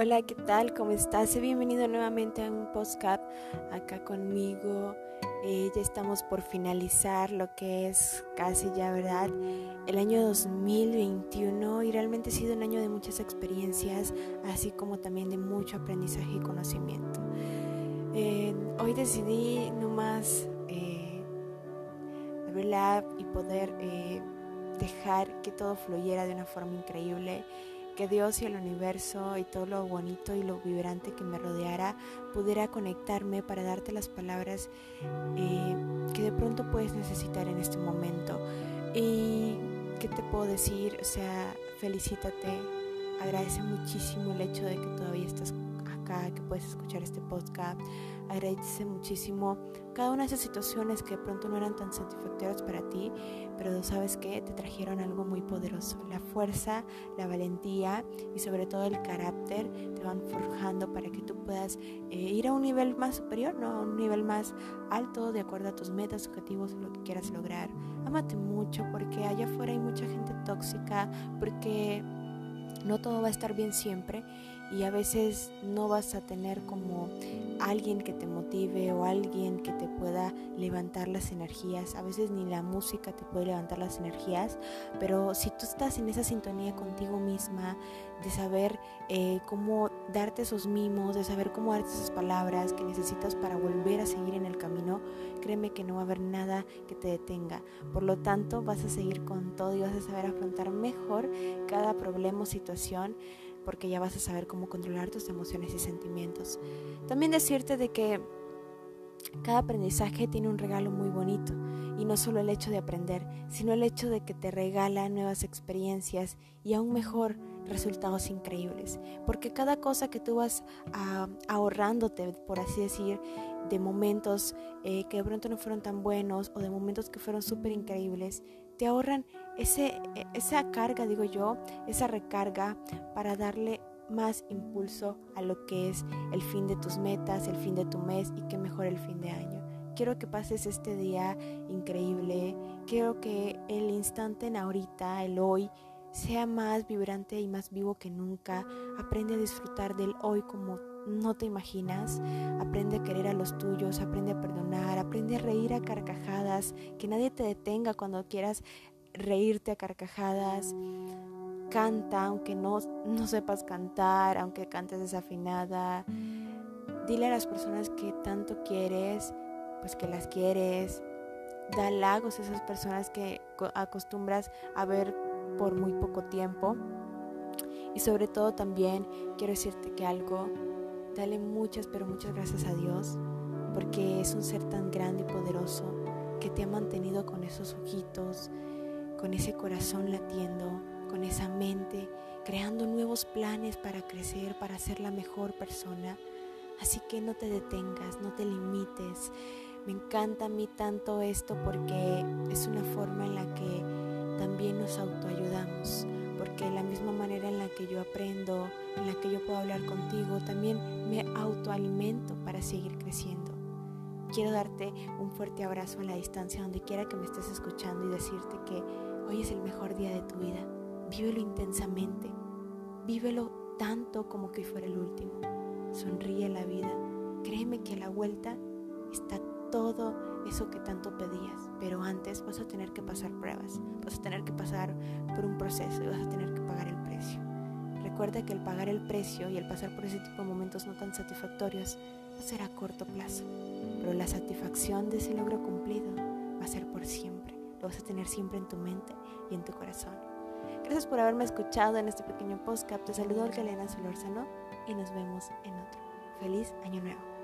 Hola, ¿qué tal? ¿Cómo estás? Bienvenido nuevamente a un podcast acá conmigo. Eh, ya estamos por finalizar lo que es casi ya, ¿verdad? El año 2021 y realmente ha sido un año de muchas experiencias, así como también de mucho aprendizaje y conocimiento. Eh, hoy decidí nomás eh, hablar y poder eh, dejar que todo fluyera de una forma increíble que Dios y el universo y todo lo bonito y lo vibrante que me rodeara pudiera conectarme para darte las palabras eh, que de pronto puedes necesitar en este momento. ¿Y qué te puedo decir? O sea, felicítate, agradece muchísimo el hecho de que todavía estás acá, que puedes escuchar este podcast. Agradece muchísimo cada una de esas situaciones que de pronto no eran tan satisfactorias para ti, pero sabes que te trajeron algo muy poderoso. La fuerza, la valentía y sobre todo el carácter te van forjando para que tú puedas eh, ir a un nivel más superior, ¿no? a un nivel más alto de acuerdo a tus metas, objetivos, lo que quieras lograr. Ámate mucho porque allá afuera hay mucha gente tóxica, porque no todo va a estar bien siempre y a veces no vas a tener como alguien que te motive o alguien que te pueda levantar las energías. A veces ni la música te puede levantar las energías, pero si tú estás en esa sintonía contigo misma, de saber eh, cómo darte esos mimos, de saber cómo darte esas palabras que necesitas para volver a seguir en el camino, créeme que no va a haber nada que te detenga. Por lo tanto, vas a seguir con todo y vas a saber afrontar mejor cada problema o situación porque ya vas a saber cómo controlar tus emociones y sentimientos. También decirte de que cada aprendizaje tiene un regalo muy bonito y no solo el hecho de aprender, sino el hecho de que te regala nuevas experiencias y aún mejor resultados increíbles, porque cada cosa que tú vas ahorrándote, por así decir, de momentos eh, que de pronto no fueron tan buenos o de momentos que fueron súper increíbles, te ahorran ese, e, esa carga, digo yo, esa recarga para darle más impulso a lo que es el fin de tus metas, el fin de tu mes y que mejor el fin de año. Quiero que pases este día increíble, quiero que el instante en ahorita, el hoy, sea más vibrante y más vivo que nunca. Aprende a disfrutar del hoy como no te imaginas. Aprende a querer a los tuyos, aprende a perdonar, aprende a reír a carcajadas, que nadie te detenga cuando quieras reírte a carcajadas. Canta, aunque no, no sepas cantar, aunque cantes desafinada. Dile a las personas que tanto quieres, pues que las quieres. Da halagos a esas personas que acostumbras a ver por muy poco tiempo. Y sobre todo también quiero decirte que algo Dale muchas, pero muchas gracias a Dios, porque es un ser tan grande y poderoso que te ha mantenido con esos ojitos, con ese corazón latiendo, con esa mente, creando nuevos planes para crecer, para ser la mejor persona. Así que no te detengas, no te limites. Me encanta a mí tanto esto porque es una forma en la que también nos autoayudamos porque la misma manera en la que yo aprendo, en la que yo puedo hablar contigo, también me autoalimento para seguir creciendo. Quiero darte un fuerte abrazo a la distancia donde quiera que me estés escuchando y decirte que hoy es el mejor día de tu vida. Vívelo intensamente, vívelo tanto como que fuera el último. Sonríe la vida, créeme que la vuelta está todo eso que tanto pedías, pero antes vas a tener que pasar pruebas, vas a tener que pasar por un proceso y vas a tener que pagar el precio. Recuerda que el pagar el precio y el pasar por ese tipo de momentos no tan satisfactorios va a ser a corto plazo, pero la satisfacción de ese logro cumplido va a ser por siempre, lo vas a tener siempre en tu mente y en tu corazón. Gracias por haberme escuchado en este pequeño podcast. Te saludo Galena Solórzano y nos vemos en otro. Feliz Año Nuevo.